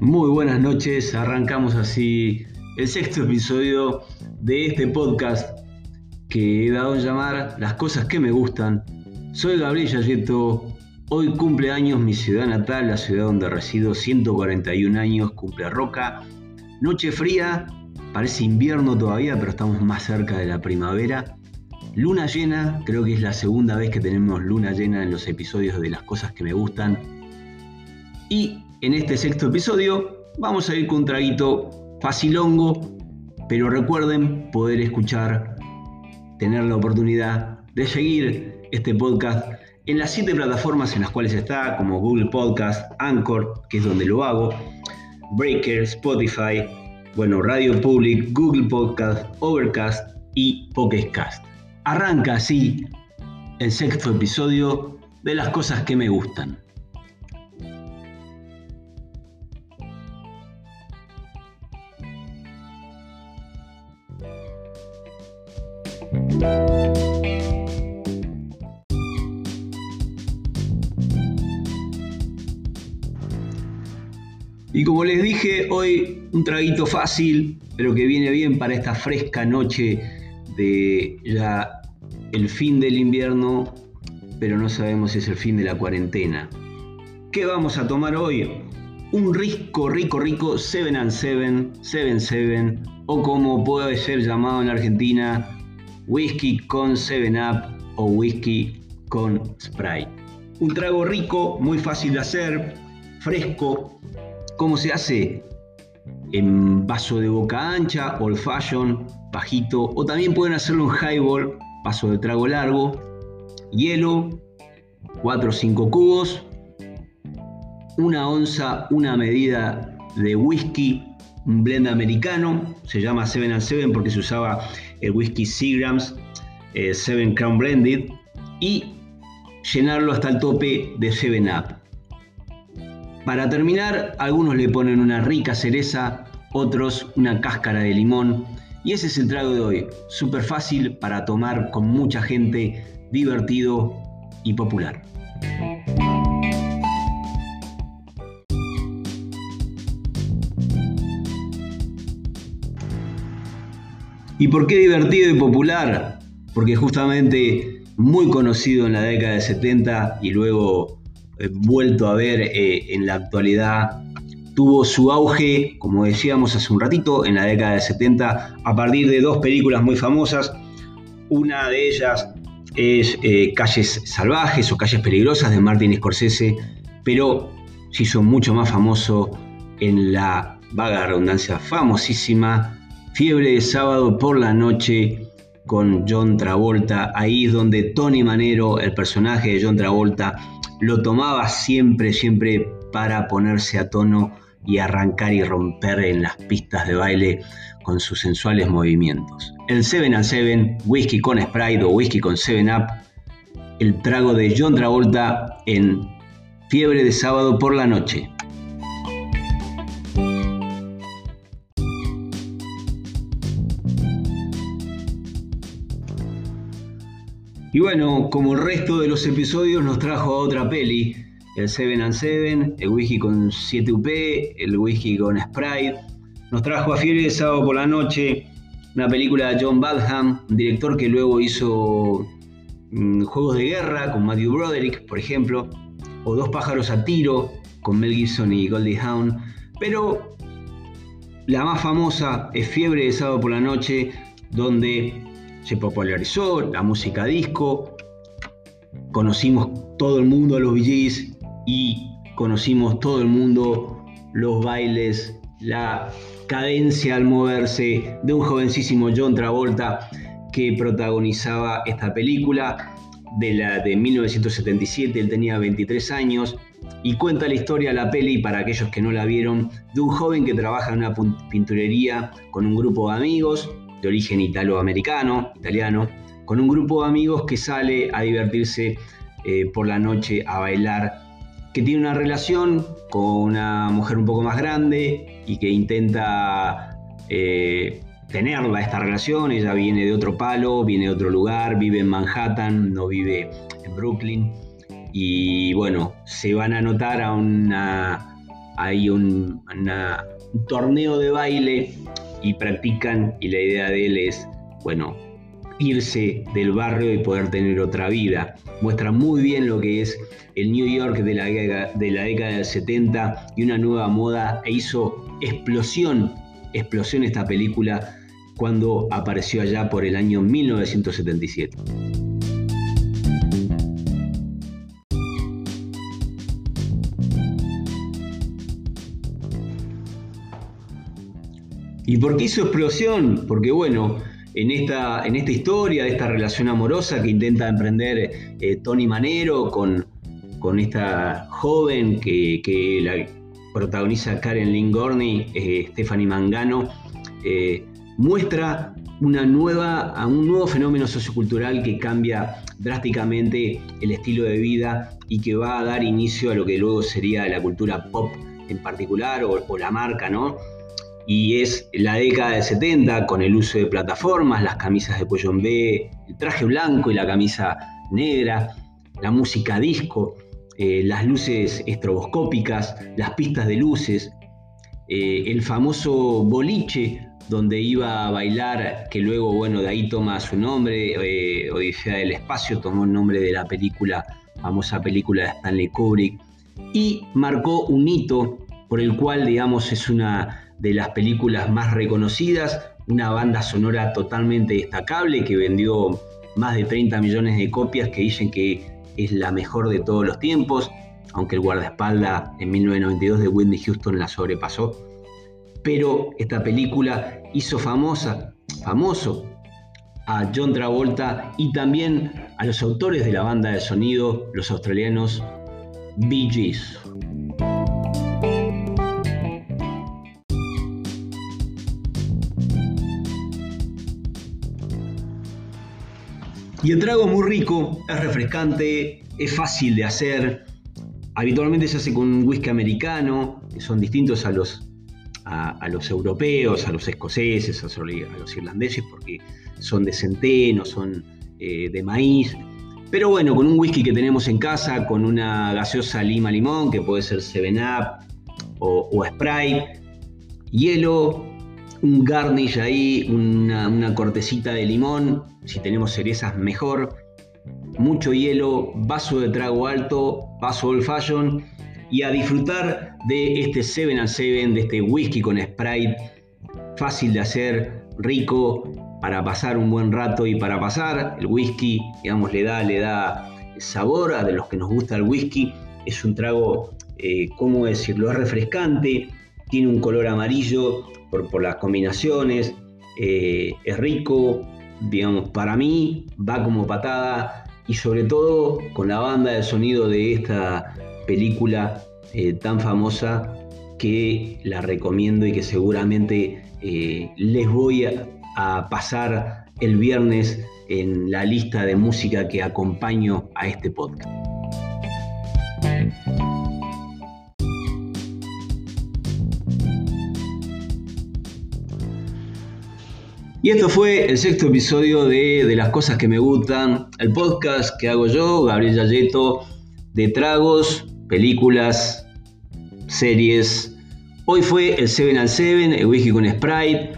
Muy buenas noches, arrancamos así el sexto episodio de este podcast que he dado a llamar Las cosas que me gustan. Soy Gabriel Yayeto, hoy cumple años mi ciudad natal, la ciudad donde resido, 141 años, cumple Roca. Noche fría, parece invierno todavía, pero estamos más cerca de la primavera. Luna llena, creo que es la segunda vez que tenemos luna llena en los episodios de Las cosas que me gustan. Y en este sexto episodio vamos a ir con un traguito facilongo, pero recuerden poder escuchar, tener la oportunidad de seguir este podcast en las siete plataformas en las cuales está, como Google Podcast, Anchor, que es donde lo hago, Breaker, Spotify, bueno, Radio Public, Google Podcast, Overcast y Pocketcast. Arranca así el sexto episodio de las cosas que me gustan. Y como les dije, hoy un traguito fácil, pero que viene bien para esta fresca noche de ya el fin del invierno, pero no sabemos si es el fin de la cuarentena. ¿Qué vamos a tomar hoy? Un rico, rico, rico 7 and 7, 7 7, o como puede ser llamado en Argentina, whisky con 7 Up o whisky con Sprite. Un trago rico, muy fácil de hacer, fresco. ¿Cómo se hace? En vaso de boca ancha, old fashion, bajito, o también pueden hacerlo en highball, vaso de trago largo, hielo, 4 o 5 cubos, una onza, una medida de whisky, un blend americano, se llama 7 and 7 porque se usaba el whisky Seagrams 7 eh, Crown Blended y llenarlo hasta el tope de 7 Up. Para terminar, algunos le ponen una rica cereza, otros una cáscara de limón y ese es el trago de hoy, súper fácil para tomar con mucha gente, divertido y popular. ¿Y por qué divertido y popular? Porque justamente muy conocido en la década de 70 y luego eh, vuelto a ver eh, en la actualidad tuvo su auge, como decíamos hace un ratito, en la década de 70 a partir de dos películas muy famosas. Una de ellas es eh, Calles Salvajes o Calles Peligrosas de Martin Scorsese, pero se hizo mucho más famoso en la vaga redundancia famosísima Fiebre de sábado por la noche con John Travolta. Ahí es donde Tony Manero, el personaje de John Travolta, lo tomaba siempre, siempre para ponerse a tono y arrancar y romper en las pistas de baile con sus sensuales movimientos. El 7 and 7, whisky con Sprite o whisky con 7 Up, el trago de John Travolta en Fiebre de sábado por la noche. Y bueno, como el resto de los episodios nos trajo a otra peli, el 7 and 7, el whisky con 7UP, el whisky con Sprite. Nos trajo a Fiebre de Sábado por la Noche, una película de John Badham, un director que luego hizo mm, Juegos de Guerra con Matthew Broderick, por ejemplo, o Dos pájaros a tiro con Mel Gibson y Goldie Hawn. Pero la más famosa es Fiebre de Sábado por la Noche, donde se popularizó la música disco, conocimos todo el mundo a los VGs, y conocimos todo el mundo los bailes, la cadencia al moverse de un jovencísimo John Travolta que protagonizaba esta película de la de 1977, él tenía 23 años y cuenta la historia la peli para aquellos que no la vieron de un joven que trabaja en una pinturería con un grupo de amigos de origen italoamericano, italiano, con un grupo de amigos que sale a divertirse eh, por la noche a bailar que tiene una relación con una mujer un poco más grande y que intenta eh, tenerla esta relación. Ella viene de otro palo, viene de otro lugar, vive en Manhattan, no vive en Brooklyn. Y bueno, se van a notar a una, hay un, un torneo de baile y practican y la idea de él es, bueno, irse del barrio y poder tener otra vida. Muestra muy bien lo que es el New York de la, de la década del 70 y una nueva moda e hizo explosión, explosión esta película cuando apareció allá por el año 1977. ¿Y por qué hizo explosión? Porque bueno, en esta, en esta historia, de esta relación amorosa que intenta emprender eh, Tony Manero con, con esta joven que, la protagoniza Karen Lynn Gorney, eh, Stephanie Mangano, eh, muestra una nueva, un nuevo fenómeno sociocultural que cambia drásticamente el estilo de vida y que va a dar inicio a lo que luego sería la cultura pop en particular o la marca, ¿no? Y es la década del 70 con el uso de plataformas, las camisas de cuello en B, el traje blanco y la camisa negra, la música disco, eh, las luces estroboscópicas, las pistas de luces, eh, el famoso boliche donde iba a bailar, que luego, bueno, de ahí toma su nombre, eh, Odisea del Espacio, tomó el nombre de la película, famosa película de Stanley Kubrick, y marcó un hito por el cual, digamos, es una de las películas más reconocidas, una banda sonora totalmente destacable que vendió más de 30 millones de copias que dicen que es la mejor de todos los tiempos, aunque el guardaespaldas en 1992 de Whitney Houston la sobrepasó. Pero esta película hizo famosa, famoso a John Travolta y también a los autores de la banda de sonido, los australianos Bee Gees. Y el trago es muy rico, es refrescante, es fácil de hacer. Habitualmente se hace con un whisky americano, que son distintos a los, a, los europeos, a los escoceses, a los, irlandeses, porque son de centeno, son eh, de maíz. Pero bueno, con un whisky que tenemos en casa, con una gaseosa lima limón, que puede ser 7-Up o, o Sprite, hielo, un garnish ahí, una, cortecita de limón, si tenemos cerezas mejor, mucho hielo, vaso de trago alto, vaso old fashion y a disfrutar de este 7 and 7, de este whisky con Sprite, fácil de hacer, rico, para pasar un buen rato y para pasar el whisky, digamos, le da, le da sabor a de los que nos gusta el whisky, es un trago, eh, ¿cómo decirlo?, es refrescante, tiene un color amarillo, por, las combinaciones, eh, es rico, digamos, para mí va como patada y sobre todo con la banda de sonido de esta película eh, tan famosa que la recomiendo y que seguramente eh, les voy a pasar el viernes en la lista de música que acompaño a este podcast. Y esto fue el sexto episodio de, de, Las Cosas que Me Gustan, el podcast que hago yo, Gabriel Yayeto, de tragos, películas, series. Hoy fue el 7 and 7, el whisky con Sprite,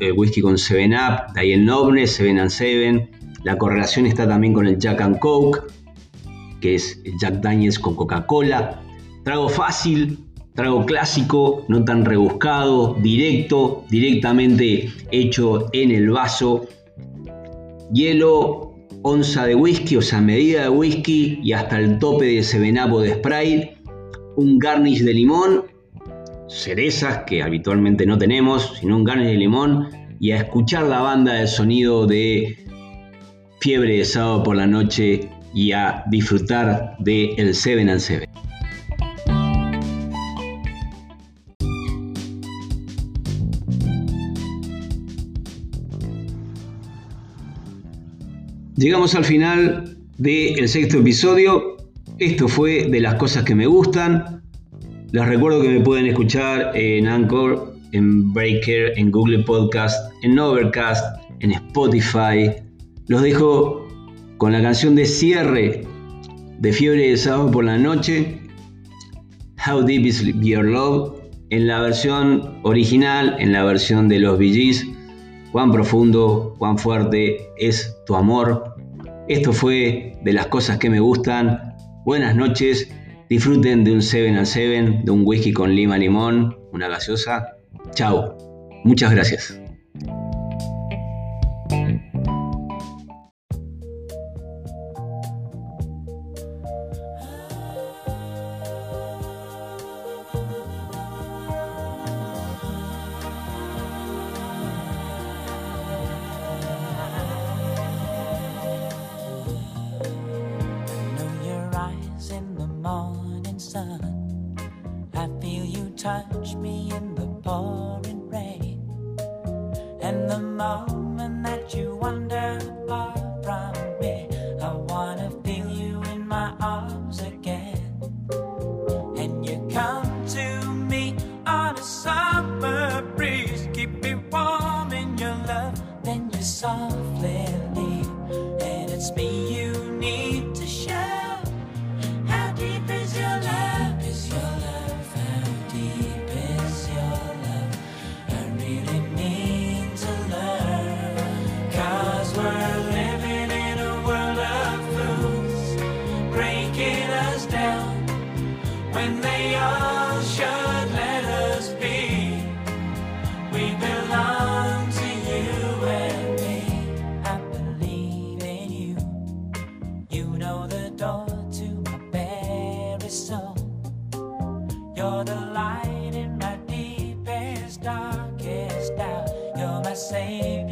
el whisky con 7 Up, de ahí el nombre, 7 and 7. La correlación está también con el Jack and Coke, que es Jack Daniels con Coca-Cola. Trago fácil, Trago clásico, no tan rebuscado, directo, directamente hecho en el vaso. Hielo, onza de whisky, o sea, medida de whisky y hasta el tope de Seven de Sprite. Un garnish de limón, cerezas que habitualmente no tenemos, sino un garnish de limón. Y a escuchar la banda de sonido de Fiebre de sábado por la noche y a disfrutar de el Seven and Seven. Llegamos al final del sexto episodio. Esto fue de las cosas que me gustan. Les recuerdo que me pueden escuchar en Anchor, en Breaker, en Google Podcast, en Overcast, en Spotify. Los dejo con la canción de cierre de Fiebre de Sábado por la Noche, How Deep Is Your Love, en la versión original, en la versión de los VGs. Cuán profundo, cuán fuerte es tu amor. Esto fue de las cosas que me gustan. Buenas noches. Disfruten de un 7 al 7, de un whisky con lima limón, una gaseosa. Chao. Muchas gracias. light in my deepest, darkest doubt. You're my savior.